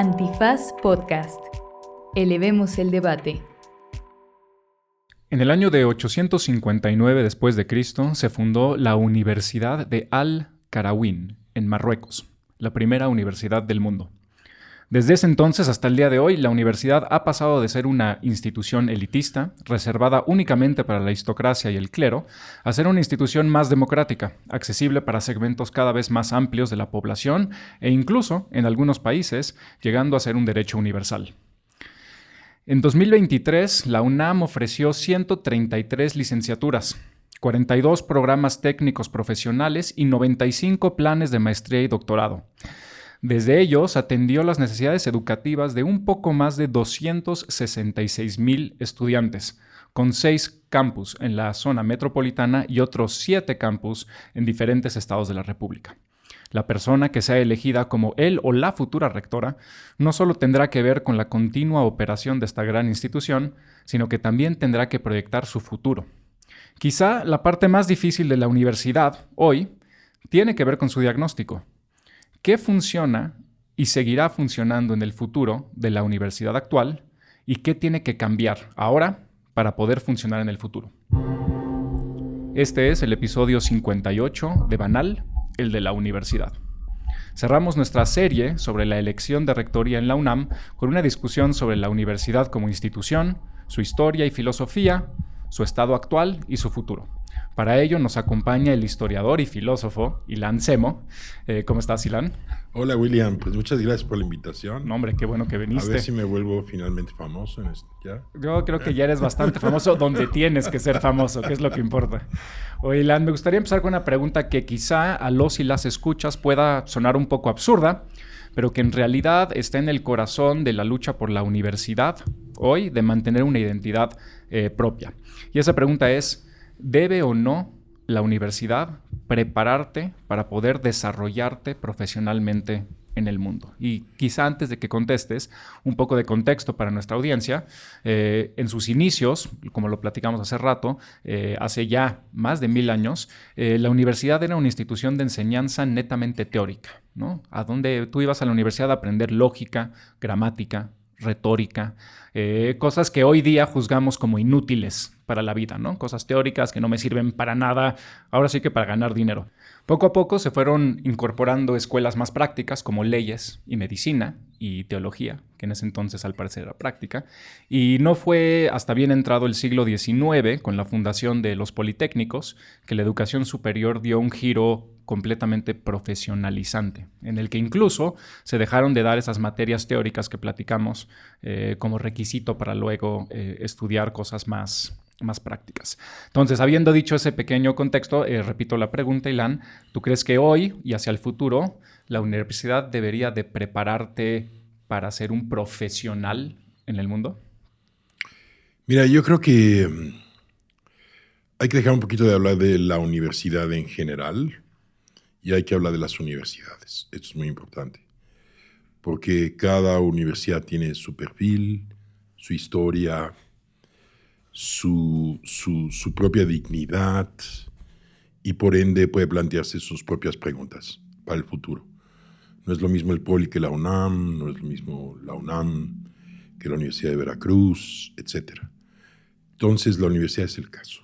Antifaz Podcast. Elevemos el debate. En el año de 859 después de Cristo se fundó la Universidad de Al-Qarawin en Marruecos, la primera universidad del mundo. Desde ese entonces hasta el día de hoy, la universidad ha pasado de ser una institución elitista, reservada únicamente para la aristocracia y el clero, a ser una institución más democrática, accesible para segmentos cada vez más amplios de la población e incluso, en algunos países, llegando a ser un derecho universal. En 2023, la UNAM ofreció 133 licenciaturas, 42 programas técnicos profesionales y 95 planes de maestría y doctorado. Desde ellos atendió las necesidades educativas de un poco más de 266 mil estudiantes, con seis campus en la zona metropolitana y otros siete campus en diferentes estados de la República. La persona que sea elegida como él o la futura rectora no solo tendrá que ver con la continua operación de esta gran institución, sino que también tendrá que proyectar su futuro. Quizá la parte más difícil de la universidad hoy tiene que ver con su diagnóstico, qué funciona y seguirá funcionando en el futuro de la universidad actual y qué tiene que cambiar ahora para poder funcionar en el futuro. Este es el episodio 58 de Banal, el de la universidad. Cerramos nuestra serie sobre la elección de rectoría en la UNAM con una discusión sobre la universidad como institución, su historia y filosofía, su estado actual y su futuro. Para ello nos acompaña el historiador y filósofo Ilan Semo. Eh, ¿Cómo estás, Ilan? Hola, William. Pues muchas gracias por la invitación. No, hombre, qué bueno que viniste. A ver si me vuelvo finalmente famoso en esto. ¿Ya? Yo creo que ya eres bastante famoso donde tienes que ser famoso, que es lo que importa. Oye, Ilan, me gustaría empezar con una pregunta que quizá a los y las escuchas pueda sonar un poco absurda, pero que en realidad está en el corazón de la lucha por la universidad hoy, de mantener una identidad eh, propia. Y esa pregunta es, ¿Debe o no la universidad prepararte para poder desarrollarte profesionalmente en el mundo. Y quizá antes de que contestes, un poco de contexto para nuestra audiencia. Eh, en sus inicios, como lo platicamos hace rato, eh, hace ya más de mil años, eh, la universidad era una institución de enseñanza netamente teórica, ¿no? A donde tú ibas a la universidad a aprender lógica, gramática, retórica, cosas que hoy día juzgamos como inútiles para la vida, ¿no? Cosas teóricas que no me sirven para nada, ahora sí que para ganar dinero. Poco a poco se fueron incorporando escuelas más prácticas como leyes y medicina y teología, que en ese entonces al parecer era práctica, y no fue hasta bien entrado el siglo XIX, con la fundación de los Politécnicos, que la educación superior dio un giro completamente profesionalizante, en el que incluso se dejaron de dar esas materias teóricas que platicamos eh, como requisito para luego eh, estudiar cosas más más prácticas. Entonces, habiendo dicho ese pequeño contexto, eh, repito la pregunta, Ilan, ¿tú crees que hoy y hacia el futuro la universidad debería de prepararte para ser un profesional en el mundo? Mira, yo creo que mm, hay que dejar un poquito de hablar de la universidad en general y hay que hablar de las universidades. Esto es muy importante, porque cada universidad tiene su perfil, su historia, su, su, propia dignidad y por ende puede plantearse sus propias preguntas para el futuro. No es lo mismo el Poli que la UNAM, no es lo mismo la UNAM que la Universidad de Veracruz, etc. Entonces la universidad es el caso.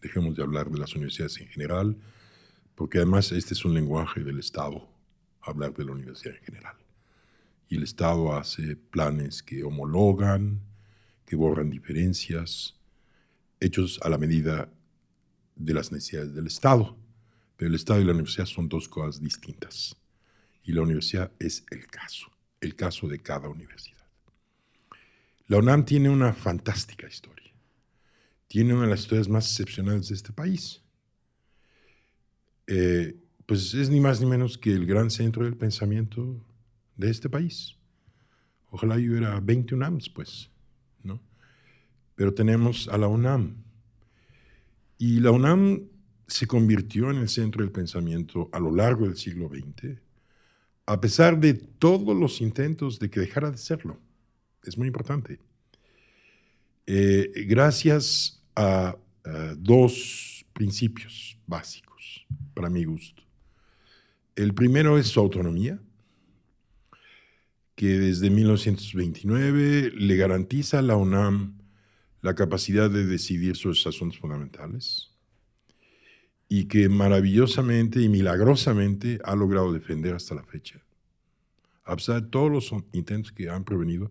Dejemos de hablar de las universidades en general, porque además este es un lenguaje del Estado, hablar de la universidad en general. Y el Estado hace planes que homologan, que borran diferencias, hechos a la medida de las necesidades del Estado. Pero el Estado y la universidad son dos cosas distintas. Y la universidad es el caso, el caso de cada universidad. La UNAM tiene una fantástica historia. Tiene una de las historias más excepcionales de este país. Eh, pues es ni más ni menos que el gran centro del pensamiento de este país. Ojalá yo hubiera 20 UNAMs, pues. Pero tenemos a la UNAM. Y la UNAM se convirtió en el centro del pensamiento a lo largo del siglo XX, a pesar de todos los intentos de que dejara de serlo. Es muy importante. Eh, gracias a, a dos principios básicos, para mi gusto. El primero es su autonomía, que desde 1929 le garantiza a la UNAM la capacidad de decidir sus asuntos fundamentales y que maravillosamente y milagrosamente ha logrado defender hasta la fecha. A pesar de todos los intentos que han provenido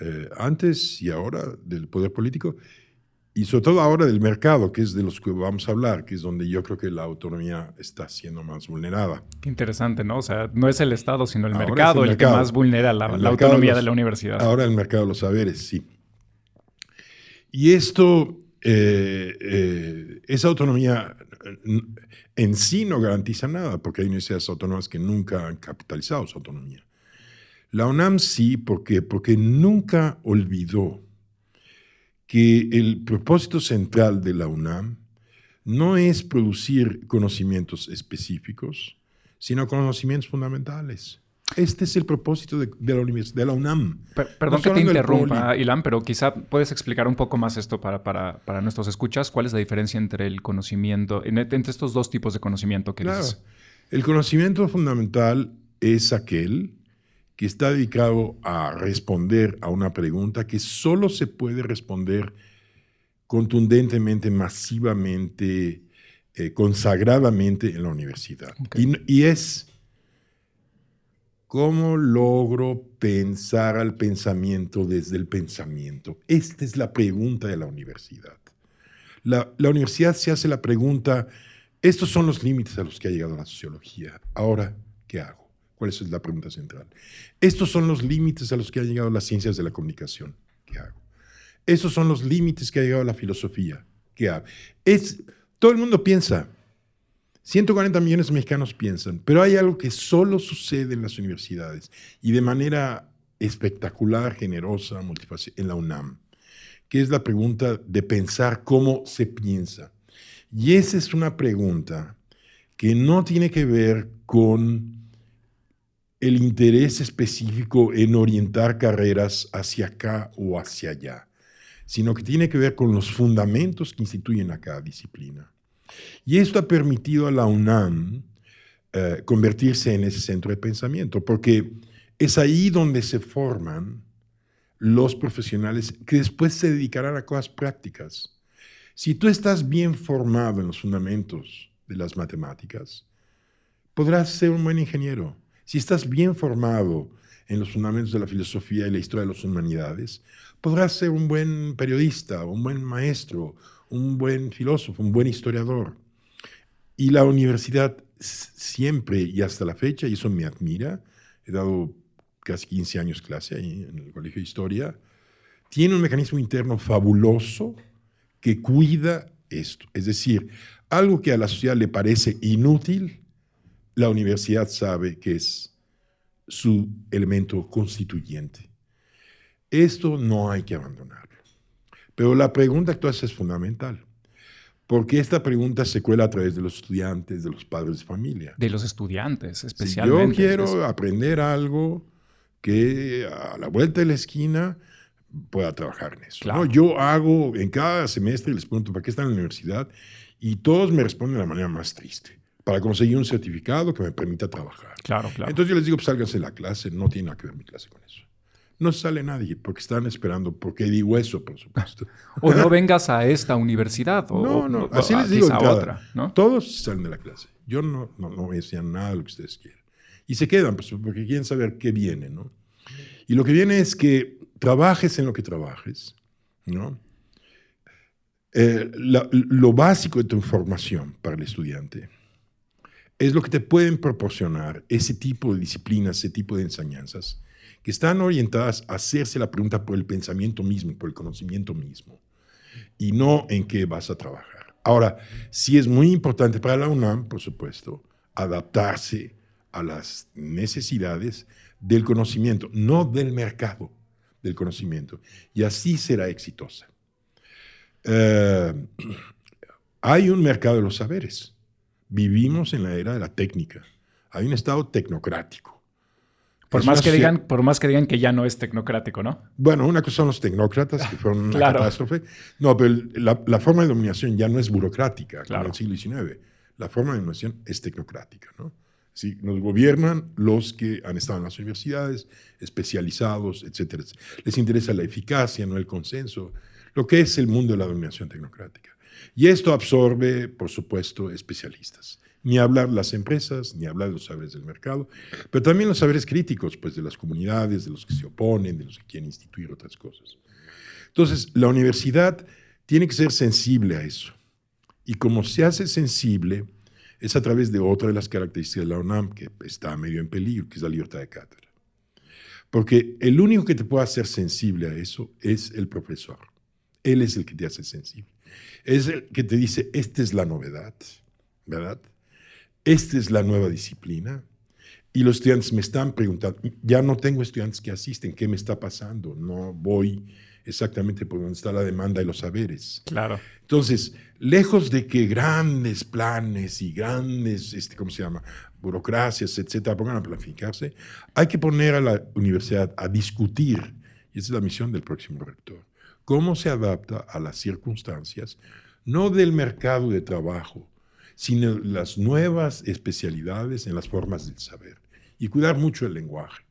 eh, antes y ahora del poder político, y sobre todo ahora del mercado, que es de los que vamos a hablar, que es donde yo creo que la autonomía está siendo más vulnerada. Qué interesante, ¿no? O sea, no es el Estado, sino el, mercado, el, que más vulnera la, autonomía de, la universidad. Ahora el mercado de los saberes, sí. Y esto, eh, eh, esa autonomía en sí no garantiza nada, porque hay universidades autónomas que nunca han capitalizado su autonomía. La UNAM sí, ¿por qué? Porque nunca olvidó que el propósito central de la UNAM no es producir conocimientos específicos, sino conocimientos fundamentales. Este es el propósito de, la, universidad, de la UNAM. perdón que te interrumpa, Ilan, pero quizá puedes explicar un poco más esto para, para, nuestros escuchas. ¿Cuál es la diferencia entre el conocimiento, entre estos dos tipos de conocimiento que claro. El conocimiento fundamental es aquel que está dedicado a responder a una pregunta que solo se puede responder contundentemente, masivamente, eh, consagradamente en la universidad. Y, es cómo logro pensar al pensamiento desde el pensamiento. Esta es la pregunta de la universidad. La, universidad se hace la pregunta, estos son los límites a los que ha llegado la sociología. Ahora, ¿qué hago? ¿Cuál es la pregunta central? Estos son los límites a los que han llegado las ciencias de la comunicación. ¿Qué hago? Estos son los límites que ha llegado la filosofía. ¿Qué hago? Es, todo el mundo piensa. 140 millones de mexicanos piensan, pero hay algo que solo sucede en las universidades y de manera espectacular, generosa, en la UNAM, que es la pregunta de pensar cómo se piensa. Y esa es una pregunta que no tiene que ver con el interés específico en orientar carreras hacia acá o hacia allá, sino que tiene que ver con los fundamentos que instituyen a cada disciplina. Y esto ha permitido a la UNAM eh, convertirse en ese centro de pensamiento, porque es ahí donde se forman los profesionales que después se dedicarán a cosas prácticas. Si tú estás bien formado en los fundamentos de las matemáticas, podrás ser un buen ingeniero si estás bien formado en los fundamentos de la filosofía y la historia de las humanidades, podrás ser un buen periodista, un buen maestro, un buen filósofo, un buen historiador. Y la universidad siempre y hasta la fecha, y eso me admira, he dado casi 15 años clase ahí en el Colegio de Historia, tiene un mecanismo interno fabuloso que cuida esto. Es decir, algo que a la sociedad le parece inútil, la universidad sabe que es su elemento constituyente. Esto no hay que abandonarlo. Pero la pregunta que tú haces es fundamental. Porque esta pregunta se cuela a través de los estudiantes, de los padres de familia. De los estudiantes, especialmente. Si yo quiero aprender algo que a la vuelta de la esquina pueda trabajar en eso. Yo hago en cada semestre, les pregunto, ¿para qué están en la universidad? Y todos me responden de la manera más triste para conseguir un certificado que me permita trabajar. Claro, claro. Entonces yo les digo, pues sálganse de la clase, no tiene nada que ver mi clase con eso. No sale nadie porque están esperando, porque digo eso, por supuesto. o no vengas a esta universidad. O, no, no, así les digo. A otra, ¿no? Todos salen de la clase. Yo no, no, no me decían nada de lo que ustedes quieren. Y se quedan, pues, porque quieren saber qué viene, ¿no? Y lo que viene es que trabajes en lo que trabajes, ¿no? Eh, lo básico de tu información para el estudiante es lo que te pueden proporcionar ese tipo de disciplinas, ese tipo de enseñanzas, que están orientadas a hacerse la pregunta por el pensamiento mismo, por el conocimiento mismo, y no en qué vas a trabajar. Ahora, sí es muy importante para la UNAM, por supuesto, adaptarse a las necesidades del conocimiento, no del mercado del conocimiento, y así será exitosa. Eh, hay un mercado de los saberes Vivimos en la era de la técnica. Hay un Estado tecnocrático. Por más, que digan, por más que digan que ya no es tecnocrático, ¿no? Bueno, una cosa son los tecnócratas, que fueron una catástrofe. No, pero la, forma de dominación ya no es burocrática, como en el siglo XIX. La forma de dominación es tecnocrática, ¿no? ¿sí? Nos gobiernan los que han estado en las universidades, especializados, etcétera. Les interesa la eficacia, no el consenso, lo que es el mundo de la dominación tecnocrática. Y esto absorbe, por supuesto, especialistas. Ni hablar las empresas, ni hablar los saberes del mercado, pero también los saberes críticos, pues de las comunidades, de los que se oponen, de los que quieren instituir otras cosas. Entonces, la universidad tiene que ser sensible a eso. Y como se hace sensible, es a través de otra de las características de la UNAM que está medio en peligro, que es la libertad de cátedra. Porque el único que te puede hacer sensible a eso es el profesor. Él es el que te hace sensible. Es el que te dice, esta es la novedad, ¿verdad? Esta es la nueva disciplina. Y los estudiantes me están preguntando, ya no tengo estudiantes que asisten, ¿qué me está pasando? No voy exactamente por donde está la demanda y los saberes. Claro. Entonces, lejos de que grandes planes y grandes, este, ¿cómo se llama? Burocracias, etcétera, pongan a planificarse, hay que poner a la universidad a discutir, y esa es la misión del próximo rector, cómo se adapta a las circunstancias, no del mercado de trabajo, sino las nuevas especialidades en las formas del saber, y cuidar mucho el lenguaje.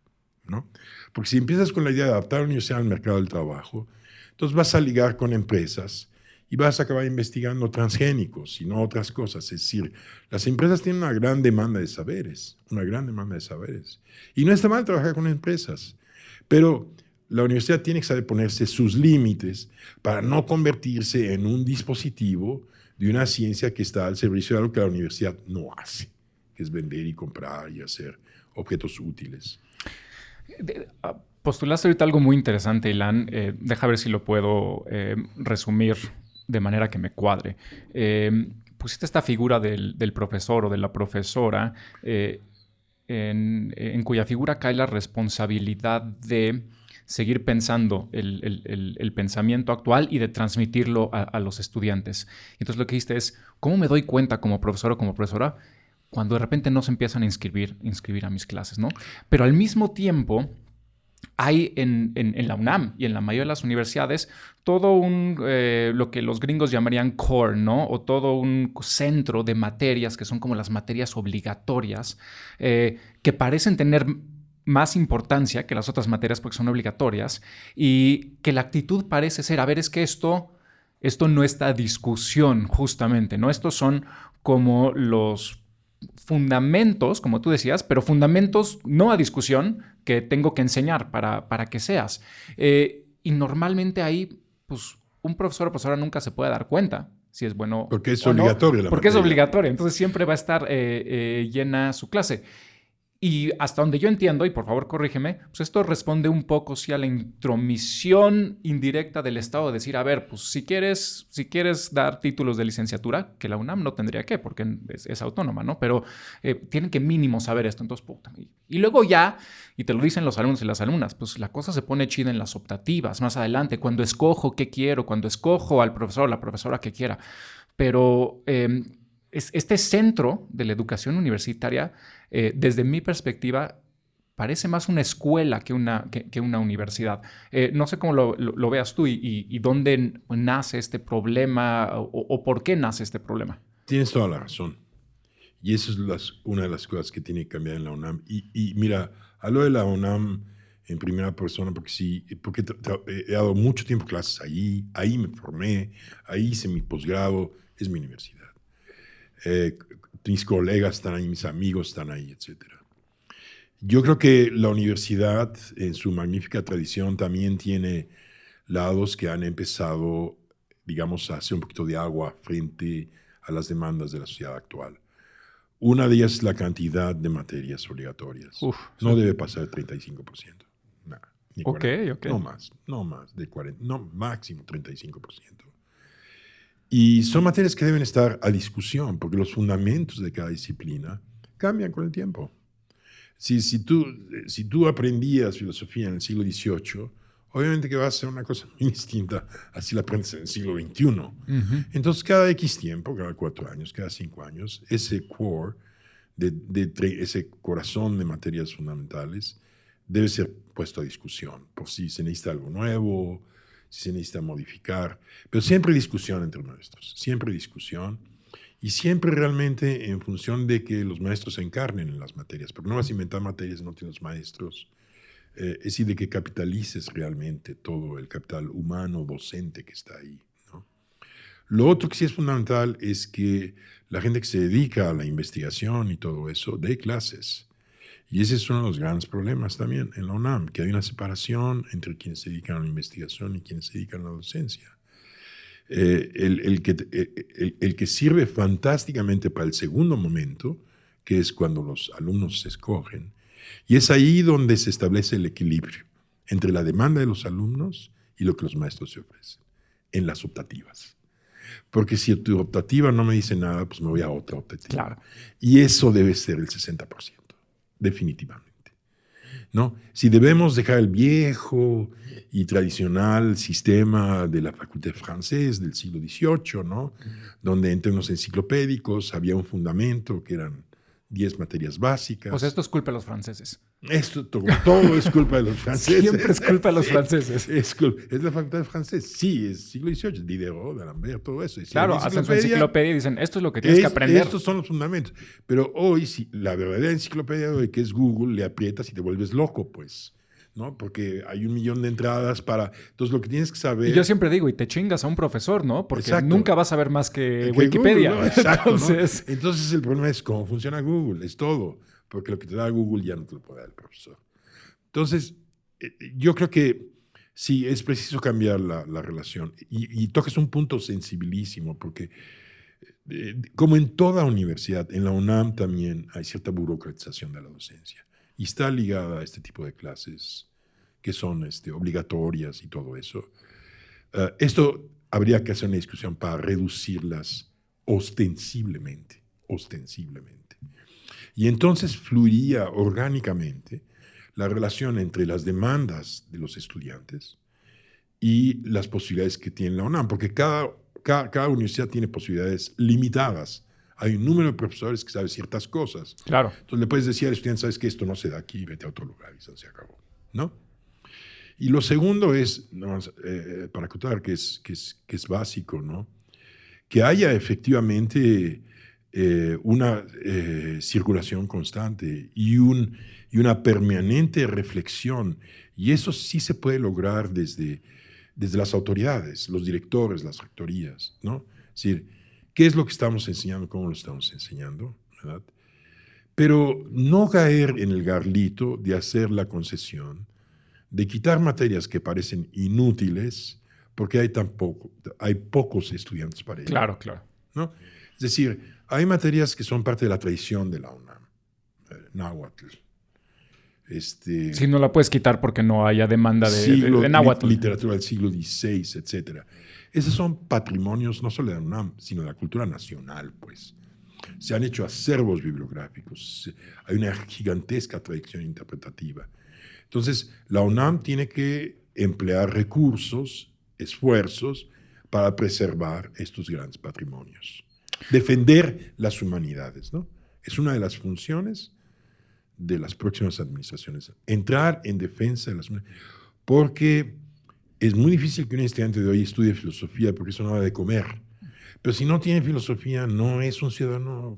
¿no? Porque si empiezas con la idea de adaptar la universidad al mercado del trabajo, entonces vas a ligar con empresas y vas a acabar investigando transgénicos y no otras cosas. Es decir, las empresas tienen una gran demanda de saberes, una gran demanda de saberes. Y no está mal trabajar con empresas, pero la universidad tiene que saber ponerse sus límites para no convertirse en un dispositivo de una ciencia que está al servicio de algo que la universidad no hace, que es vender y comprar y hacer objetos útiles. Ah, postulaste ahorita algo muy interesante, Ilan. Eh, deja ver si lo puedo eh, resumir de manera que me cuadre. Eh, pusiste esta figura del, profesor o de la profesora, en, cuya figura cae la responsabilidad de seguir pensando el, pensamiento actual y de transmitirlo a, los estudiantes. Entonces lo que dijiste es, ¿cómo me doy cuenta como profesor o como profesora cuando de repente no se empiezan a inscribir, inscribir a mis clases, ¿no? Pero al mismo tiempo hay en, la UNAM y en la mayoría de las universidades todo un, eh, lo que los gringos llamarían core, ¿no? O todo un centro de materias que son como las materias obligatorias, eh, que parecen tener más importancia que las otras materias porque son obligatorias y que la actitud parece ser, a ver, es que esto, esto no está a discusión justamente, ¿no? Estos son como los fundamentos, como tú decías, pero fundamentos no a discusión que tengo que enseñar para, para que seas. Eh, y normalmente ahí, pues, un profesor o profesora nunca se puede dar cuenta si es bueno. Porque es obligatorio. porque es obligatorio. Entonces siempre va a estar eh, eh, llena su clase. Y hasta donde yo entiendo, y por favor corrígeme, pues esto responde un poco sí a la intromisión indirecta del Estado de decir, a ver, pues si quieres, si quieres dar títulos de licenciatura, que la UNAM no tendría que, porque es, autónoma, ¿no? Pero eh, tienen que mínimo saber esto, entonces, puta. Y, luego ya, y te lo dicen los alumnos y las alumnas, pues la cosa se pone chida en las optativas, más adelante, cuando escojo qué quiero, cuando escojo al profesor o la profesora que quiera. Pero... Eh, este centro de la educación universitaria, eh, desde mi perspectiva, parece más una escuela que una, que, una universidad. Eh, no sé cómo lo, veas tú y, dónde nace este problema o, por qué nace este problema. Tienes toda la razón. Y eso es una de las cosas que tiene que cambiar en la UNAM. Y, mira, hablo de la UNAM en primera persona porque sí, porque he dado mucho tiempo clases ahí, ahí me formé, ahí hice mi posgrado, es mi universidad. Eh, mis colegas están ahí, mis amigos están ahí, etc. Yo creo que la universidad, en su magnífica tradición, también tiene lados que han empezado, digamos, a hacer un poquito de agua frente a las demandas de la sociedad actual. Una de ellas es la cantidad de materias obligatorias. no debe pasar el 35%. No más, no más, de 40, no, máximo 35%. Y son materias que deben estar a discusión, porque los fundamentos de cada disciplina cambian con el tiempo. Si, si, tú, si tú aprendías filosofía en el siglo XVIII, obviamente que va a ser una cosa muy distinta así la aprendes en el siglo XXI. Entonces, cada X tiempo, cada cuatro años, cada cinco años, ese core, de, de, ese corazón de materias fundamentales, debe ser puesto a discusión, por si se necesita algo nuevo, si se necesita modificar, pero siempre discusión entre nuestros, siempre discusión. Y siempre realmente en función de que los maestros se encarnen en las materias, porque no vas a inventar materias no tienes maestros. Eh, es decir, de que capitalices realmente todo el capital humano docente que está ahí. Lo otro que sí es fundamental es que la gente que se dedica a la investigación y todo eso dé clases. Y ese es uno de los grandes problemas también en la UNAM, que hay una separación entre quienes se dedican a la investigación y quienes se dedican a la docencia. Eh, el, que, eh, el, que, sirve fantásticamente para el segundo momento, que es cuando los alumnos se escogen, y es ahí donde se establece el equilibrio entre la demanda de los alumnos y lo que los maestros se ofrecen, en las optativas. Porque si tu optativa no me dice nada, pues me voy a otra optativa. Claro. Y eso debe ser el 60%, definitivamente. ¿no? Si debemos dejar el viejo y tradicional sistema de la facultad francés del siglo XVIII, ¿no? donde en términos enciclopédicos había un fundamento que eran 10 materias básicas. Pues esto es culpa de los franceses. Esto todo, es culpa de los franceses. Siempre es culpa de los franceses. Es, es, la facultad de francés. Sí, es siglo XVIII, Diderot, D'Alembert, todo eso. claro, hacen su enciclopedia y dicen, esto es lo que tienes que aprender. Estos son los fundamentos. Pero hoy, si la verdadera enciclopedia de hoy, que es Google, le aprietas y te vuelves loco, pues. ¿no? Porque hay un millón de entradas para... Entonces, lo que tienes que saber... Y yo siempre digo, y te chingas a un profesor, ¿no? Porque nunca vas a ver más que, Wikipedia. Exacto, Entonces... Entonces, el problema es cómo funciona Google, es todo. Porque lo que te da Google ya no te lo puede dar el profesor. Entonces, eh, yo creo que sí, es preciso cambiar la, relación. Y, y tocas un punto sensibilísimo, porque eh, como en toda universidad, en la UNAM también hay cierta burocratización de la docencia y está ligada a este tipo de clases que son este, obligatorias y todo eso. Eh, esto habría que hacer una discusión para reducirlas ostensiblemente, ostensiblemente. Y entonces fluiría orgánicamente la relación entre las demandas de los estudiantes y las posibilidades que tiene la UNAM, porque cada, cada, cada universidad tiene posibilidades limitadas hay un número de profesores que saben ciertas cosas. Claro. Entonces le puedes decir al estudiante, sabes que esto no se da aquí, vete a otro lugar y se acabó. ¿No? Y lo segundo es, eh, para acotar, que es, que, es, que es básico, ¿no? Que haya efectivamente eh, una eh, circulación constante y, un, y una permanente reflexión. Y eso sí se puede lograr desde, desde las autoridades, los directores, las rectorías, ¿no? Es decir, qué es lo que estamos enseñando, cómo lo estamos enseñando, ¿verdad? Pero no caer en el garlito de hacer la concesión, de quitar materias que parecen inútiles, porque hay, tan hay pocos estudiantes para ello. Claro, claro. ¿no? Es decir, hay materias que son parte de la tradición de la UNAM. Eh, náhuatl. Este, si no la puedes quitar porque no haya demanda de, de, náhuatl. literatura del siglo XVI, etcétera. Esos son patrimonios no solo de la UNAM, sino de la cultura nacional, pues. Se han hecho acervos bibliográficos, hay una gigantesca tradición interpretativa. Entonces, la UNAM tiene que emplear recursos, esfuerzos, para preservar estos grandes patrimonios. Defender las humanidades, ¿no? Es una de las funciones de las próximas administraciones. Entrar en defensa de las humanidades. Porque es muy difícil que un estudiante de hoy estudie filosofía porque eso no da de comer. Pero si no tiene filosofía, no es un ciudadano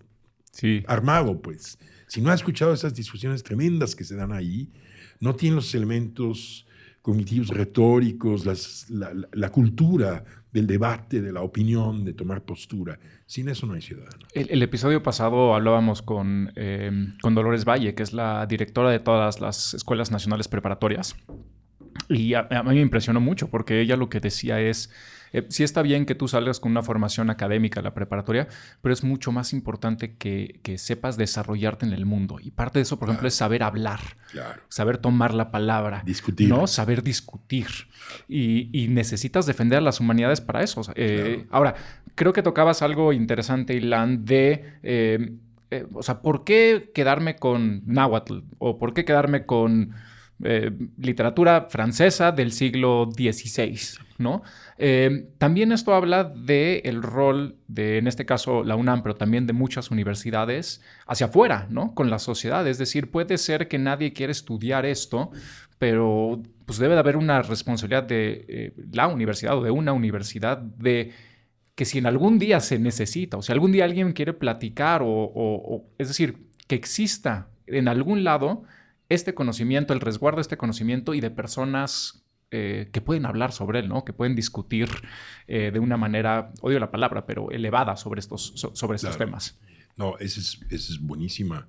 armado, pues. Si no ha escuchado esas discusiones tremendas que se dan ahí, no tiene los elementos cognitivos retóricos, la, cultura del debate, de la opinión, de tomar postura. Sin eso no hay ciudadano. El, episodio pasado hablábamos con, eh, con Dolores Valle, que es la directora de todas las escuelas nacionales preparatorias. Y a, mí me impresionó mucho porque ella lo que decía es, eh, sí está bien que tú salgas con una formación académica la preparatoria, pero es mucho más importante que, sepas desarrollarte en el mundo. Y parte de eso, por ejemplo, es saber hablar, saber tomar la palabra, discutir. ¿no? saber discutir. Y, necesitas defender a las humanidades para eso. Eh, ahora, creo que tocabas algo interesante, Ilan, de... Eh, o sea, ¿por qué quedarme con náhuatl? ¿O por qué quedarme con eh, literatura francesa del siglo XVI, ¿no? Eh, también esto habla del el rol de, en este caso, la UNAM, pero también de muchas universidades hacia afuera, ¿no? Con la sociedad. Es decir, puede ser que nadie quiera estudiar esto, pero pues debe de haber una responsabilidad de eh, la universidad o de una universidad de que si en algún día se necesita, o si algún día alguien quiere platicar, o, es decir, que exista en algún lado este conocimiento, el resguardo de este conocimiento y de personas eh, que pueden hablar sobre él, ¿no? Que pueden discutir eh, de una manera, odio la palabra, pero elevada sobre estos, sobre estos temas. No, ese es, ese es buenísima,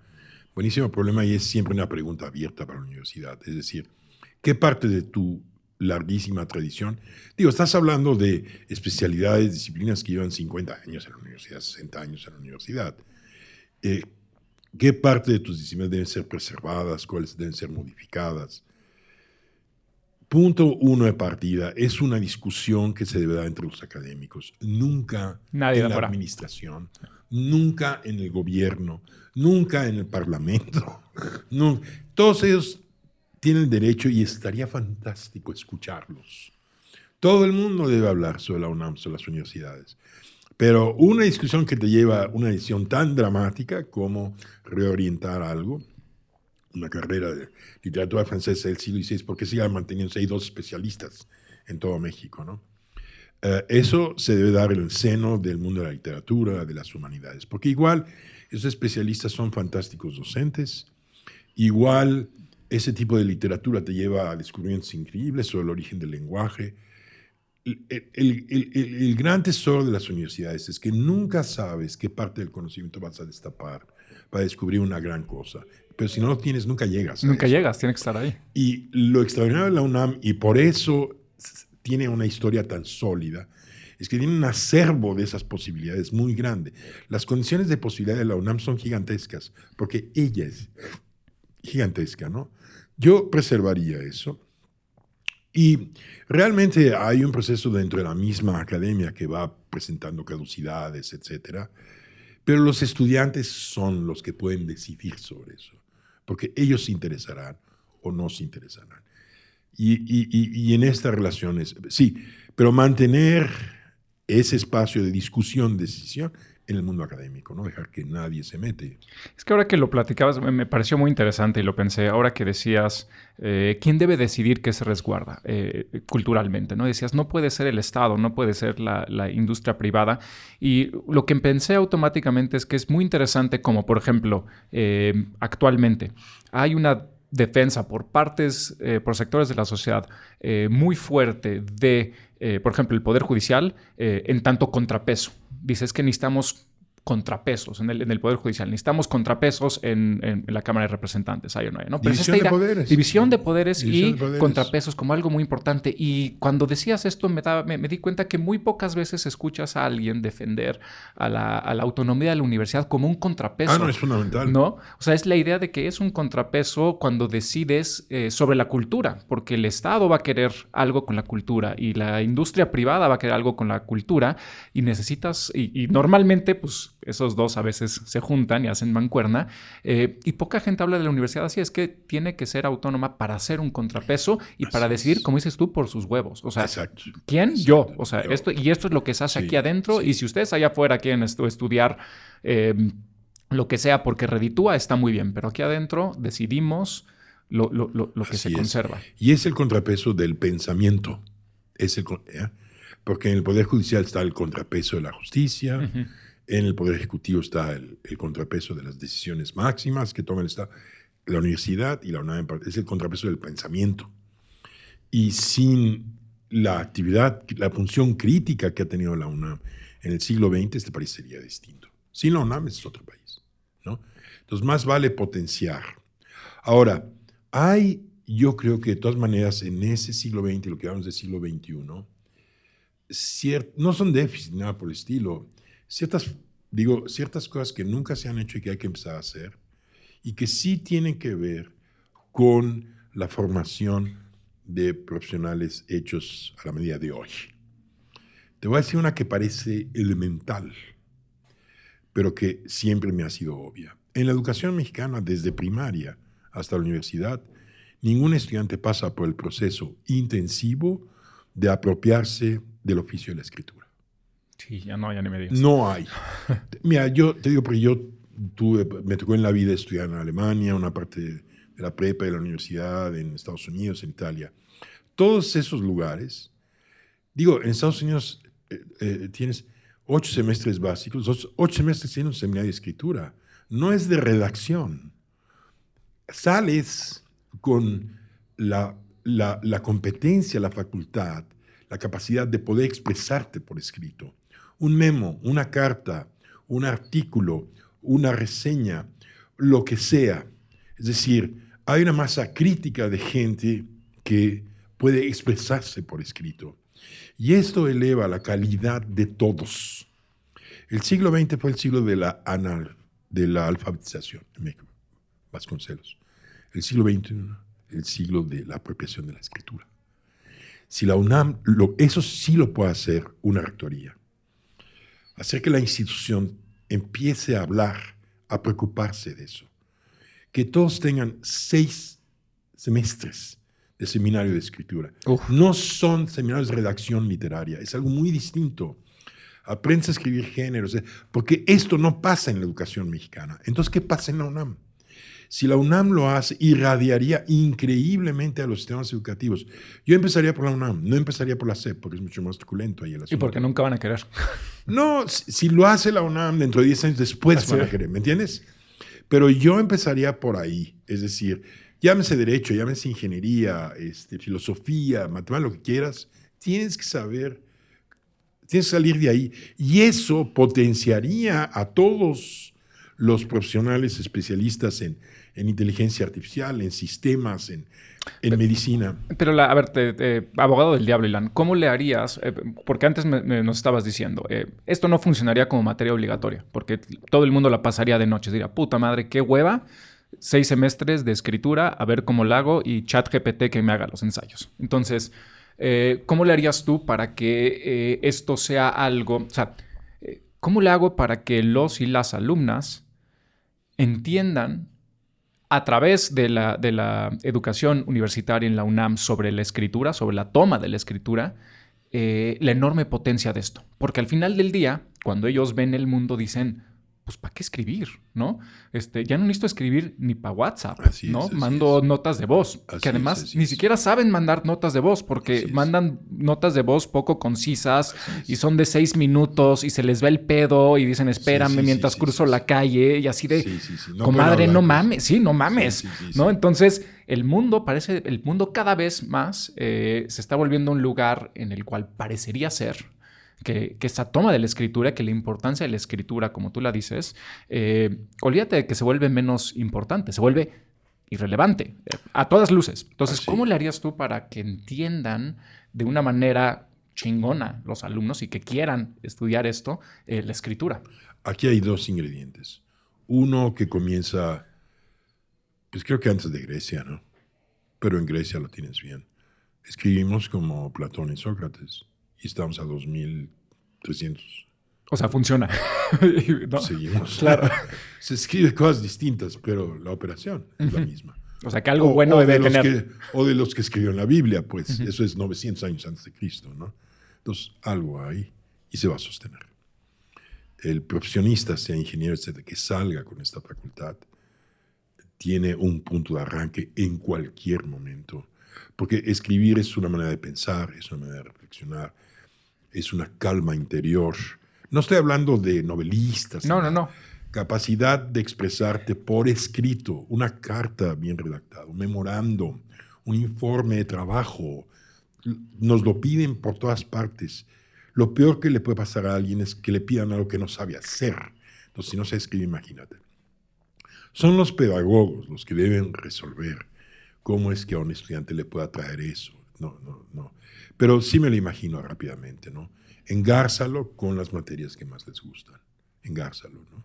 buenísimo problema y es siempre una pregunta abierta para la universidad. Es decir, ¿qué parte de tu larguísima tradición. Digo, estás hablando de especialidades, disciplinas que llevan 50 años en la universidad, 60 años en la universidad. Eh, ¿Qué parte de tus disciplinas deben ser preservadas? ¿Cuáles deben ser modificadas? Punto uno de partida, es una discusión que se debe dar entre los académicos, nunca en la administración, nunca en el gobierno, nunca en el parlamento. Todos ellos tienen derecho y estaría fantástico escucharlos. Todo el mundo debe hablar sobre la UNAM, sobre las universidades. Pero una discusión que te lleva a una decisión tan dramática como reorientar algo, una carrera de literatura francesa del siglo XVI, porque sigan manteniéndose hay dos especialistas en todo México, ¿no? Eh, eso se debe dar en el seno del mundo de la literatura, de las humanidades, porque igual esos especialistas son fantásticos docentes, igual ese tipo de literatura te lleva a descubrimientos increíbles sobre el origen del lenguaje. El, gran tesoro de las universidades es que nunca sabes qué parte del conocimiento vas a destapar para descubrir una gran cosa. Pero si no lo tienes, nunca llegas. nunca llegas, tiene que estar ahí. Y lo extraordinario de la UNAM, y por eso tiene una historia tan sólida, es que tiene un acervo de esas posibilidades muy grande. Las condiciones de posibilidad de la UNAM son gigantescas, porque ella es gigantesca, ¿no? Yo preservaría eso. Y realmente hay un proceso dentro de la misma academia que va presentando caducidades, etc. Pero los estudiantes son los que pueden decidir sobre eso, porque ellos se interesarán o no se interesarán. Y, y, y, y en estas relaciones, sí, pero mantener ese espacio de discusión, decisión, en el mundo académico, no dejar que nadie se mete. Es que ahora que lo platicabas me pareció muy interesante y lo pensé, ahora que decías, eh, ¿quién debe decidir qué se resguarda eh, culturalmente? ¿no? Decías, no puede ser el Estado, no puede ser la, industria privada. Y lo que pensé automáticamente es que es muy interesante como, por ejemplo, eh, actualmente hay una defensa por partes, por sectores de la sociedad muy fuerte de, por ejemplo, el Poder Judicial en tanto contrapeso. Dices que necesitamos contrapesos en el, en el, Poder Judicial. Necesitamos contrapesos en, en, la Cámara de Representantes. Hay o no hay, ¿no? división, de poderes. división de poderes. y contrapesos como algo muy importante. Y cuando decías esto, me, me, di cuenta que muy pocas veces escuchas a alguien defender a la, a la, autonomía de la universidad como un contrapeso. Ah, no, es fundamental. ¿No? O sea, es la idea de que es un contrapeso cuando decides eh, sobre la cultura, porque el Estado va a querer algo con la cultura y la industria privada va a querer algo con la cultura y necesitas, y, y normalmente, pues esos dos a veces se juntan y hacen mancuerna. Eh, y poca gente habla de la universidad así, es que tiene que ser autónoma para hacer un contrapeso y para decidir, como dices tú, por sus huevos. O sea, ¿quién? Yo. O sea, esto, y esto es lo que se hace aquí adentro. Y si ustedes allá afuera quieren estudiar em, lo que sea porque reditúa, está muy bien. Pero aquí adentro decidimos lo, que se conserva. Y es el contrapeso del pensamiento. Es el, ¿eh? Porque en el Poder Judicial está el contrapeso de la justicia. En el Poder Ejecutivo está el, contrapeso de las decisiones máximas que toma el Estado. La universidad y la UNAM es el contrapeso del pensamiento. Y sin la actividad, la función crítica que ha tenido la UNAM en el siglo XX, este país sería distinto. Sin la UNAM es otro país. ¿no? Entonces, más vale potenciar. Ahora, hay, yo creo que de todas maneras, en ese siglo XX, lo que hablamos del siglo XXI, no son déficit, nada por el estilo ciertas, digo, ciertas cosas que nunca se han hecho y que hay que empezar a hacer y que sí tienen que ver con la formación de profesionales hechos a la medida de hoy. Te voy a decir una que parece elemental, pero que siempre me ha sido obvia. En la educación mexicana, desde primaria hasta la universidad, ningún estudiante pasa por el proceso intensivo de apropiarse del oficio de la escritura. Sí, ya no, ni. No hay. Mira, yo te digo, porque yo me tocó en la vida estudiar en Alemania, una parte de, la prepa de la universidad, en Estados Unidos, en Italia. Todos esos lugares, digo, en Estados Unidos eh, eh, tienes ocho semestres básicos, ocho, semestres tiene un seminario de escritura. No es de redacción. Sales con la, la competencia, la facultad, la capacidad de poder expresarte por escrito. Un memo, una carta, un artículo, una reseña, lo que sea. Es decir, hay una masa crítica de gente que puede expresarse por escrito. Y esto eleva la calidad de todos. El siglo XX fue el siglo de la, anal, de la alfabetización Vasconcelos. El siglo XXI, el siglo de la apropiación de la escritura. Si la UNAM, eso sí lo puede hacer una rectoría. Hacer que la institución empiece a hablar, a preocuparse de eso. Que todos tengan seis semestres de seminario de escritura. Uf. No son seminarios de redacción literaria, es algo muy distinto. Aprendes a escribir géneros, eh, porque esto no pasa en la educación mexicana. Entonces, ¿qué pasa en la UNAM? Si la UNAM lo hace, irradiaría increíblemente a los sistemas educativos. Yo empezaría por la UNAM, no empezaría por la SEP, porque es mucho más truculento ahí el Y asunto. porque nunca van a querer. No, si, si lo hace la UNAM dentro de 10 años después Así van a querer, ¿me entiendes? Pero yo empezaría por ahí, es decir, llámese derecho, llámese ingeniería, este, filosofía, matemáticas, lo que quieras, tienes que saber, tienes que salir de ahí. Y eso potenciaría a todos los profesionales especialistas en, en inteligencia artificial, en sistemas, en, en medicina. Pero, la- a ver, te- te- abogado del diablo, Ilan, ¿cómo le harías? Eh, porque antes me- me- nos estabas diciendo, eh, esto no funcionaría como materia obligatoria, porque todo el mundo la pasaría de noche. Diría, puta madre, qué hueva, seis semestres de escritura, a ver cómo la hago y chat GPT que me haga los ensayos. Entonces, eh, ¿cómo le harías tú para que esto sea algo? O sea, ¿cómo le hago para que los y las alumnas entiendan a través de la, de la educación universitaria en la UNAM sobre la escritura, sobre la toma de la escritura, eh, la enorme potencia de esto. Porque al final del día, cuando ellos ven el mundo, dicen, pues ¿para qué escribir? ¿No? Este, ya no necesito escribir ni para WhatsApp, Así ¿no? es. notas de voz, Así que además ni siquiera saben mandar notas de voz porque mandan notas de voz poco concisas y son de seis minutos y se les ve el pedo y dicen, espérame sí, mientras sí, cruzo la calle y así de. No comadre, no mames, sí, no mames, ¿no? Entonces, el mundo parece, el mundo cada vez más eh, se está volviendo un lugar en el cual parecería ser que, que esa toma de la escritura, que la importancia de la escritura, como tú la dices, eh, olvídate de que se vuelve menos importante, se vuelve irrelevante, eh, a todas luces. Entonces, Así. ¿cómo le harías tú para que entiendan de una manera chingona los alumnos y que quieran estudiar esto, eh, la escritura? Aquí hay dos ingredientes. Uno que comienza, pues creo que antes de Grecia, ¿no? Pero en Grecia lo tienes bien. Escribimos como Platón y Sócrates y estamos a 2300. O sea, funciona. ¿no? Seguimos. Claro. Se escribe cosas distintas, pero la operación es la misma. O sea, que algo O- bueno o debe de tener. que- o de los que escribieron la Biblia, pues eso es 900 años antes de Cristo, ¿no? Entonces, algo hay y se va a sostener. El profesionista, sea ingeniero, etcétera, que salga con esta facultad, tiene un punto de arranque en cualquier momento. Porque escribir es una manera de pensar, es una manera de reflexionar, es una calma interior. No estoy hablando de novelistas. No, no, no. Capacidad de expresarte por escrito, una carta bien redactada, un memorando, un informe de trabajo. Nos lo piden por todas partes. Lo peor que le puede pasar a alguien es que le pidan algo que no sabe hacer. Entonces, si no se escribe, imagínate. Son los pedagogos los que deben resolver cómo es que a un estudiante le pueda traer eso. No, no, no. Pero sí me lo imagino rápidamente, ¿no? Engárzalo con las materias que más les gustan. Engárzalo, ¿no?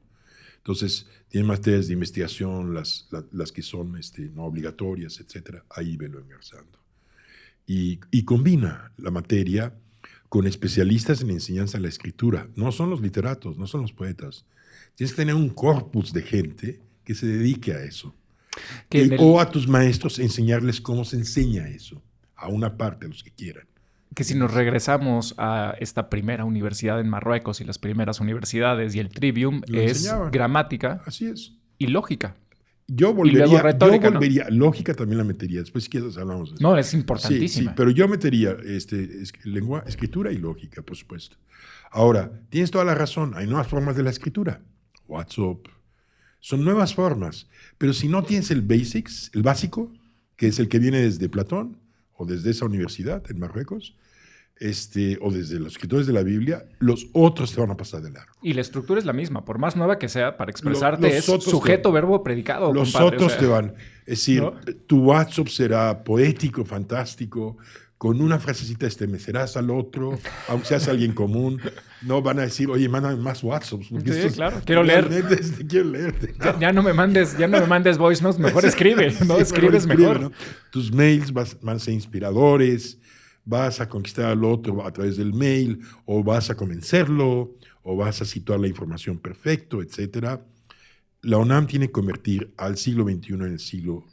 Entonces, tiene materias de investigación, las, la- las que son este, no obligatorias, etcétera. Ahí velo engarzando. Y, y combina la materia con especialistas en enseñanza de la escritura. No son los literatos, no son los poetas. Tienes que tener un corpus de gente que se dedique a eso. Que Y- el- O a tus maestros enseñarles cómo se enseña eso, a una parte, a los que quieran. Que si nos regresamos a esta primera universidad en Marruecos y las primeras universidades y el trivium Lo es enseñaban. gramática Así es. y lógica. yo luego volvería, retórica, yo ¿no? volvería, lógica también la metería. Después si quieres hablamos de eso. No, es Sí, sí, importantísima. pero yo metería este, es- lengua, escritura y lógica, por supuesto. Ahora, tienes toda la razón, hay nuevas formas de la escritura. WhatsApp. Son nuevas formas. Pero si no tienes el basics, el básico, que es el que viene desde Platón o desde esa universidad en Marruecos, este, o desde los escritores de la Biblia, los otros te van a pasar de largo. Y la estructura es la misma, por más nueva que sea, para expresarte es sujeto, te- verbo, predicado. Los compadre, o otros sea, te van. Es decir, ¿no? tu WhatsApp será poético, fantástico, con una frasecita estremecerás al otro, aunque seas alguien común. No van a decir, oye, mándame más WhatsApps. Sí, estos claro, quiero leer. este, quiero leerte. Ya, ya no me mandes, ya no me mandes voice notes, mejor escribe, ¿no? Sí, Escribes escribe, mejor. ¿no? Tus mails van a ser inspiradores, vas a conquistar al otro a través del mail, o vas a convencerlo, o vas a situar la información perfecto, etc. La UNAM tiene que convertir al siglo XXI en el siglo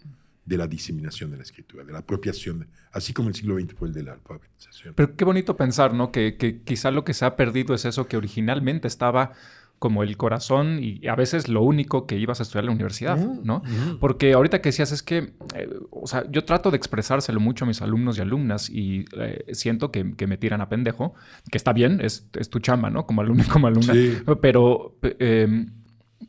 de la diseminación de la escritura, de la apropiación, así como el siglo XX fue el de la alfabetización. Pero qué bonito pensar, ¿no? Que, que quizá lo que se ha perdido es eso que originalmente estaba como el corazón y a veces lo único que ibas a estudiar en la universidad, Ujú, ¿no? ujú. Porque ahorita que decías es que, eh, o sea, yo trato de expresárselo mucho a mis alumnos y alumnas y eh, siento que, que me tiran a pendejo, que está bien, es, es tu chamba, ¿no? Como alumno y como alumna. Sí. Pero, pe- eh,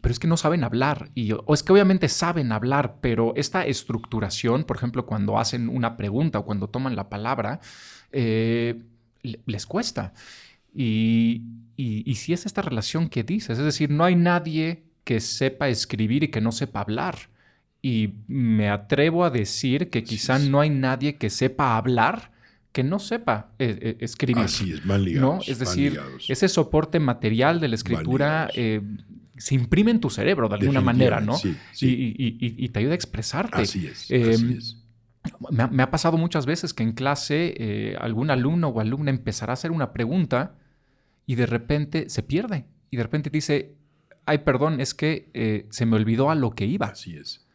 pero es que no saben hablar. Y, o es que obviamente saben hablar, pero esta estructuración, por ejemplo, cuando hacen una pregunta o cuando toman la palabra, eh, le- les cuesta. Y, y, y si es esta relación que dices, es decir, no hay nadie que sepa escribir y que no sepa hablar. Y me atrevo a decir que quizá no hay nadie que sepa hablar que no sepa eh, eh, escribir. Así es, van ligados. ¿no? Es decir, ligados. ese soporte material de la escritura eh, se imprime en tu cerebro de alguna manera, ¿no? Sí, sí. Y, y- y- y te ayuda a expresarte. Así es, Eh, así es. Me ha, me ha pasado muchas veces que en clase eh, algún alumno o alumna empezará a hacer una pregunta y de repente se pierde. Y de repente dice, ay, perdón, es que eh, se me olvidó a lo que iba. Así es.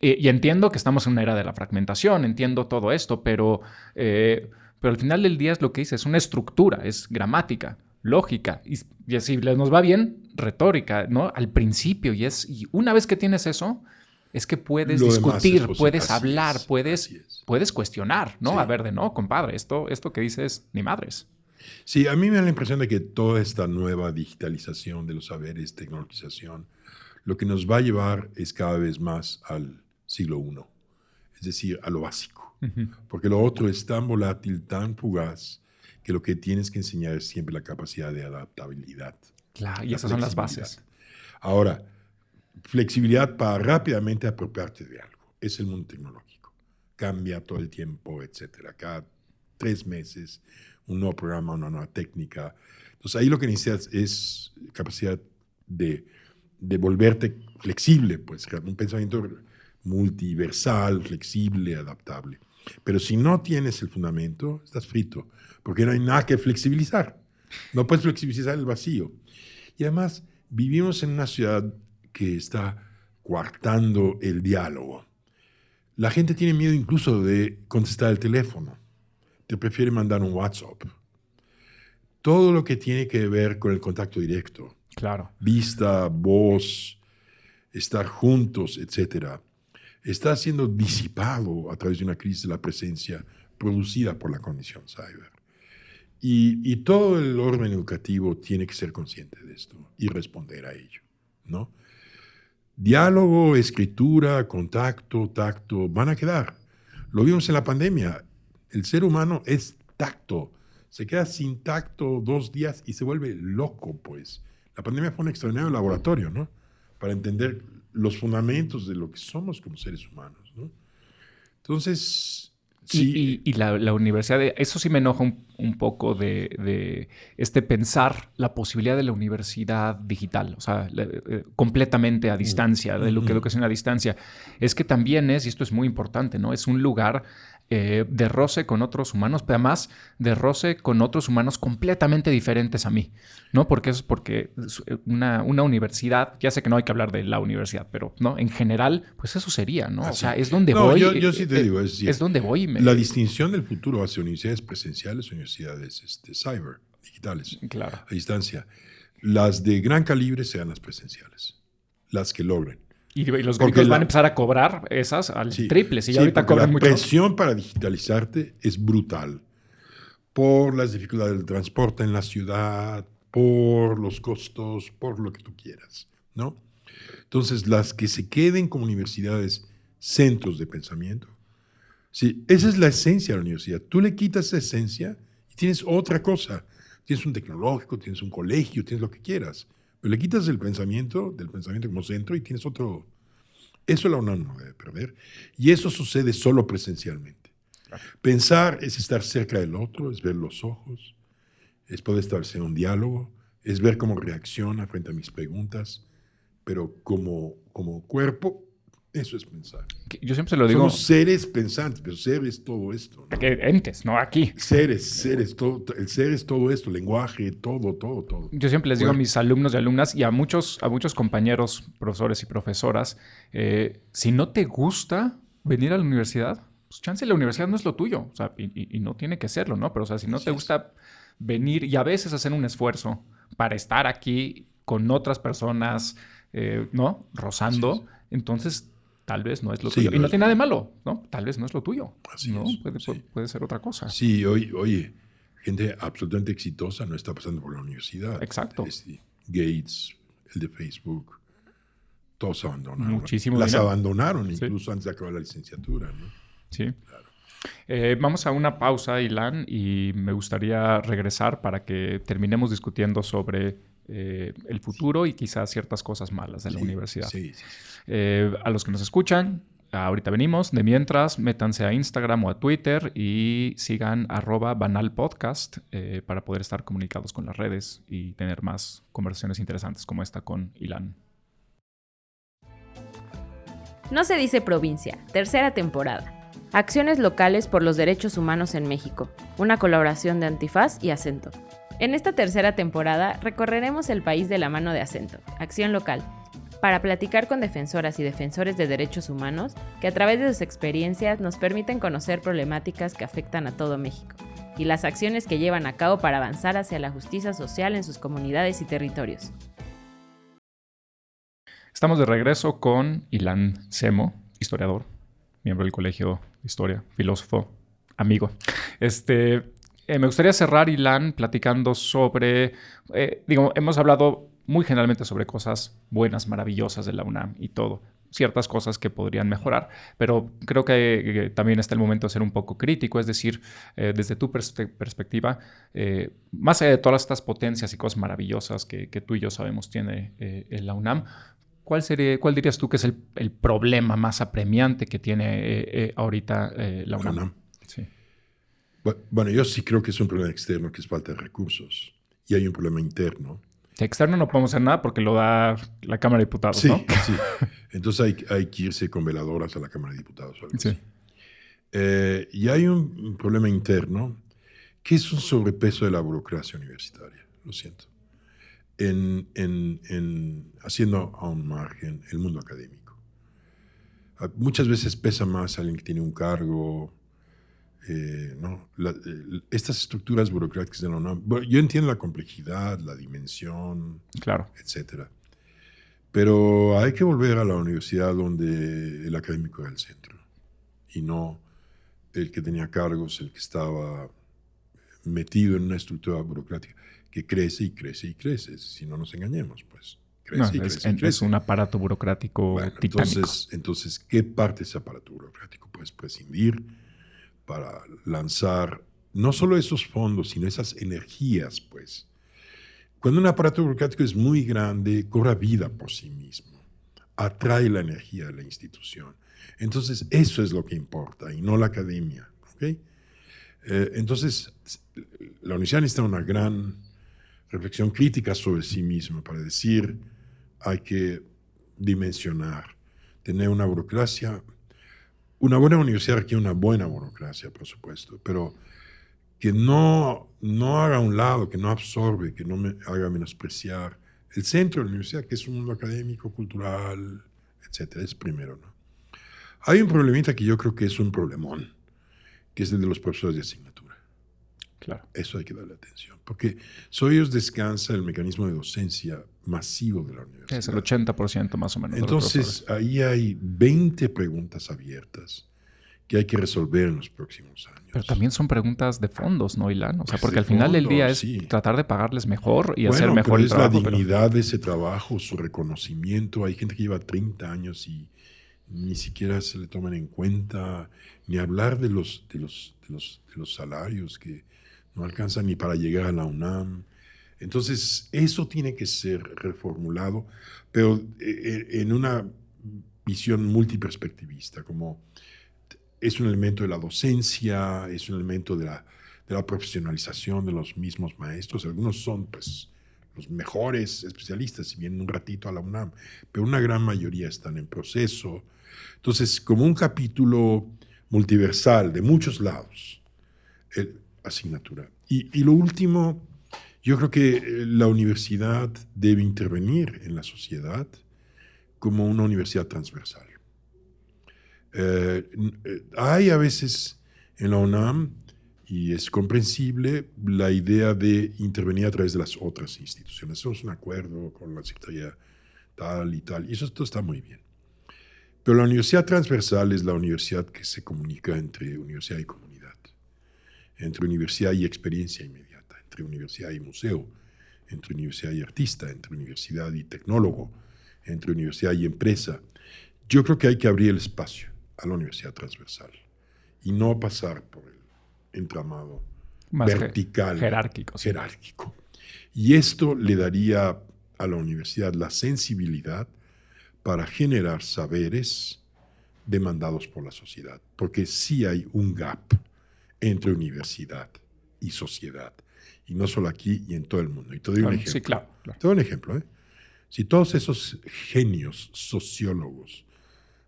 Eh, y entiendo que estamos en una era de la fragmentación, entiendo todo esto, pero, pero al final del día es lo que dice, es una estructura, es gramática, lógica, y, y así nos va bien, retórica, ¿no? Al principio, y es, y una vez que tienes eso, es que puedes Lo discutir, puedes Así hablar, es, puedes, puedes cuestionar, ¿no? Sí. A ver, de no, compadre, esto, esto que dices, ni madres. Sí, a mí me da la impresión de que toda esta nueva digitalización de los saberes, tecnologización, lo que nos va a llevar es cada vez más al siglo I, es decir, a lo básico. Porque lo otro es tan volátil, tan fugaz, que lo que tienes que enseñar es siempre la capacidad de adaptabilidad. Claro, y esas son las bases. Ahora, flexibilidad para rápidamente apropiarte de algo. Es el mundo tecnológico. Cambia todo el tiempo, etcétera. Cada tres meses, un nuevo programa, una nueva técnica. Entonces, ahí lo que necesitas es capacidad de, de volverte flexible, pues, un pensamiento multiversal, flexible, adaptable. Pero si no tienes el fundamento, estás frito, porque no hay nada que flexibilizar. No puedes flexibilizar el vacío. Y además, vivimos en una ciudad que está coartando el diálogo. La gente tiene miedo incluso de contestar el teléfono. Te prefiere mandar un WhatsApp. Todo lo que tiene que ver con el contacto directo, Claro. vista, voz, estar juntos, etcétera, está siendo disipado a través de una crisis de la presencia producida por la condición cyber. Y, y todo el orden educativo tiene que ser consciente de esto y responder a ello, ¿no? Diálogo, escritura, contacto, tacto, van a quedar. Lo vimos en la pandemia. El ser humano es tacto. Se queda sin tacto dos días y se vuelve loco, pues. La pandemia fue un extraordinario laboratorio, ¿no? Para entender los fundamentos de lo que somos como seres humanos, ¿no? Entonces, sí, y- y la, la universidad, de- eso sí me enoja un, un poco de, de este pensar la posibilidad de la universidad digital, o sea, la- eh, completamente a distancia, de lo que Ujú. educación a distancia. Es que también es, y esto es muy importante, ¿no? Es un lugar eh, de roce con otros humanos, pero además de roce con otros humanos completamente diferentes a mí, ¿no? Porque eso es porque es una, una universidad, ya sé que no hay que hablar de la universidad, pero, ¿no? En general, pues eso sería, ¿no? O sea, es donde No, voy. yo- yo eh, sí te eh, digo, es es donde voy. y me- la distinción del futuro hacia universidades presenciales universidades este, cyber, digitales, Claro. a distancia. Las de gran calibre sean las presenciales, las que logren. Y, los gringos la- van a empezar a cobrar esas al Sí, triple. Si sí, ya ahorita porque cobran la mucho. presión para digitalizarte es brutal. Por las dificultades del transporte en la ciudad, por los costos, por lo que tú quieras, ¿no? Entonces, las que se queden como universidades centros de pensamiento, sí, esa es la esencia de la universidad. Tú le quitas esa esencia y tienes otra cosa. Tienes un tecnológico, tienes un colegio, tienes lo que quieras. Pero le quitas el pensamiento, del pensamiento como centro y tienes otro, eso la UNAM no debe perder. Y eso sucede solo presencialmente. Pensar es estar cerca del otro, es ver los ojos, es poder establecer un diálogo, es ver cómo reacciona frente a mis preguntas, pero como, como cuerpo, eso es pensar. Yo siempre se lo digo. Somos seres pensantes, pero ser es todo esto. entes, no aquí. Seres, seres, todo, el ser es todo esto, lenguaje, todo, todo, todo. Yo siempre les digo a mis alumnos y alumnas y a muchos, a muchos compañeros, profesores y profesoras, eh, si no te gusta venir a la universidad, pues chance la universidad no es lo tuyo. O sea, y, y- y no tiene que serlo, ¿no? Pero, o sea, si no te gusta venir y a veces hacer un esfuerzo para estar aquí con otras personas, eh, ¿no? Rozando, entonces tal vez no es lo Sí, tuyo. Y no es tiene nada de malo, ¿no? Tal vez no es lo tuyo. Así ¿no? es, Puede, sí. puede- ser otra cosa. Sí, oye, oye, gente absolutamente exitosa no está pasando por la universidad. Exacto. Este, Gates, el de Facebook, todos abandonaron. Muchísimo Las dinero. abandonaron Sí. incluso antes de acabar la licenciatura. ¿no? Sí. Eh, vamos a una pausa, Ilan, y me gustaría regresar para que terminemos discutiendo sobre eh, el futuro y quizás ciertas cosas malas de la Sí, universidad. Sí, sí. Eh, a los que nos escuchan, ahorita venimos. De mientras, métanse a Instagram o a Twitter y sigan arroba banalpodcast eh, para poder estar comunicados con las redes y tener más conversaciones interesantes como esta con Ilan. No se dice provincia, tercera temporada. Acciones locales por los derechos humanos en México, una colaboración de Antifaz y Acento. En esta tercera temporada recorreremos el país de la mano de Acento, Acción Local, para platicar con defensoras y defensores de derechos humanos que a través de sus experiencias nos permiten conocer problemáticas que afectan a todo México y las acciones que llevan a cabo para avanzar hacia la justicia social en sus comunidades y territorios. Estamos de regreso con Ilan Semo, historiador, miembro del Colegio de Historia, filósofo, amigo. Este, eh, me gustaría cerrar, Ilan, platicando sobre, eh, digo, hemos hablado muy generalmente sobre cosas buenas, maravillosas de la UNAM y todo. Ciertas cosas que podrían mejorar, pero creo que, también está el momento de ser un poco crítico, es decir, eh, desde tu perspe- perspectiva, más allá de todas estas potencias y cosas maravillosas que, tú y yo sabemos tiene la UNAM, ¿Cuál, sería, ¿Cuál dirías tú que es el, problema más apremiante que tiene ahorita la UNAM? Bueno, yo sí creo que es un problema externo, que es falta de recursos. Y hay un problema interno. De externo no podemos hacer nada porque lo da la Cámara de Diputados, Sí, ¿no? sí. Entonces hay, hay que irse con veladoras a la Cámara de Diputados. Sí. Eh, y hay un, un problema interno que es un sobrepeso de la burocracia universitaria, lo siento, en, en- en- haciendo a un margen el mundo académico. Ah, Muchas veces pesa más alguien que tiene un cargo, eh, ¿no? La- eh, estas estructuras burocráticas de la UNAM. yo entiendo la complejidad, la dimensión, Claro. etcétera. Pero hay que volver a la universidad donde el académico era el centro y no el que tenía cargos, el que estaba metido en una estructura burocrática que crece y crece y crece. Si no nos engañemos, pues. Crece No, y es, crece es crece. un aparato burocrático Bueno, titánico. entonces, entonces, ¿qué parte de ese aparato burocrático puedes prescindir para lanzar no solo esos fondos, sino esas energías, pues? Cuando un aparato burocrático es muy grande, cobra vida por sí mismo, atrae la energía de la institución. Entonces, eso es lo que importa y no la academia. ¿ok? Eh, entonces, la universidad necesita una gran reflexión crítica sobre sí misma para decir, hay que dimensionar, tener una burocracia. Una buena universidad requiere una buena burocracia, por supuesto, pero que no, no haga a un lado, que no absorbe, que no me haga menospreciar el centro de la universidad, que es un mundo académico, cultural, etcétera, es primero, ¿no? Hay un problemita que yo creo que es un problemón, que es el de los profesores de asignatura. Claro. Eso hay que darle atención, porque sobre ellos descansa el mecanismo de docencia masivo de la universidad. Es el 80% más o menos. Entonces, ahí hay 20 preguntas abiertas que hay que resolver en los próximos años. Pero también son preguntas de fondos, ¿no, Ilan? O sea, porque de al final del día es sí. tratar de pagarles mejor y bueno, hacer mejor pero el es trabajo. la pero- dignidad de ese trabajo, su reconocimiento. Hay gente que lleva 30 años y ni siquiera se le toman en cuenta, ni hablar de los, de los, de los, de los salarios que no alcanzan ni para llegar a la UNAM. Entonces, eso tiene que ser reformulado, pero eh, eh, en una visión multiperspectivista, como es un elemento de la docencia, es un elemento de la, profesionalización de los mismos maestros. Algunos son, pues, los mejores especialistas y vienen un ratito a la UNAM, pero una gran mayoría están en proceso. Entonces, como un capítulo multiversal de muchos lados, el- asignatura. Y, y lo último, yo creo que eh, la universidad debe intervenir en la sociedad como una universidad transversal. Eh, eh, hay a veces en la UNAM, y es comprensible, la idea de intervenir a través de las otras instituciones. Hacemos un acuerdo con la Secretaría tal y tal, y eso todo está muy bien. Pero la universidad transversal es la universidad que se comunica entre universidad y comunidad, entre universidad y experiencia inmediata, entre universidad y museo, entre universidad y artista, entre universidad y tecnólogo, entre universidad y empresa. Yo creo que hay que abrir el espacio a la universidad transversal y no pasar por el entramado Más vertical, jerárquico, sí. jerárquico. Y esto le daría a la universidad la sensibilidad para generar saberes demandados por la sociedad, porque sí hay un gap entre universidad y sociedad, y no solo aquí y en todo el mundo. Y te doy un ejemplo. sí, claro, claro. Te doy un ejemplo. ¿eh? Si todos esos genios sociólogos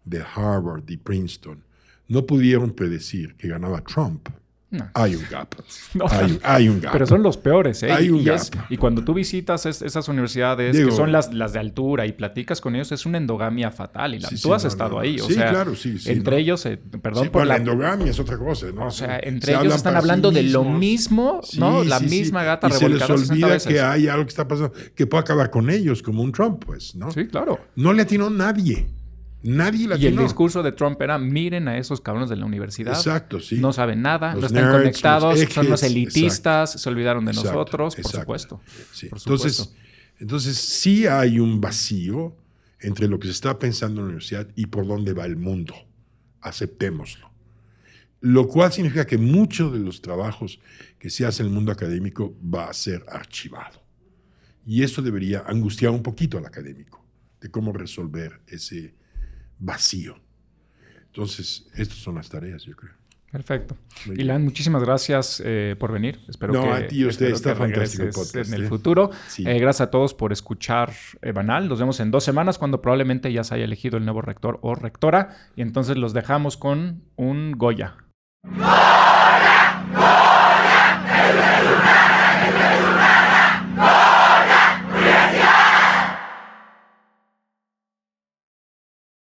de Harvard y Princeton no pudieron predecir que ganaba Trump, No. hay un gap. No. Hay, hay un gap. Pero son los peores, ¿eh? Hay Y- un y, es- y cuando tú visitas es- esas universidades Digo- que son las, las de altura y platicas con ellos, es una endogamia fatal. Y la- Sí, tú sí, has no, estado ahí. O Sí, sea, claro, sí, entre ellos, eh, perdón por la... la endogamia es otra cosa, ¿no? O sea, Se entre ellos están hablando de lo mismo, ¿no? La misma gata y se les revolcada 60 olvida veces. que hay algo que está pasando que puede acabar con ellos, como un Trump, pues, ¿no? Sí, claro. No le atinó nadie. Nadie Y el discurso de Trump era, miren a esos cabrones de la universidad. Exacto, sí. No saben nada, Los no están nerds, conectados, los son los elitistas, se olvidaron de Exacto, nosotros, por supuesto. Sí. Por Entonces, supuesto. entonces, sí hay un vacío entre lo que se está pensando en la universidad y por dónde va el mundo. Aceptémoslo. Lo cual significa que muchos de los trabajos que se hace en el mundo académico va a ser archivado. Y eso debería angustiar un poquito al académico de cómo resolver ese vacío. Entonces, estas son las tareas, yo creo. Perfecto. Ilan, muchísimas gracias eh, por venir. Espero no, que, a ti, usted está fantástico en el ¿eh? futuro. Eh, gracias a todos por escuchar Banal. Nos vemos en dos semanas cuando probablemente ya se haya elegido el nuevo rector o rectora. Y entonces los dejamos con un Goya. ¡Goya! ¡Goya!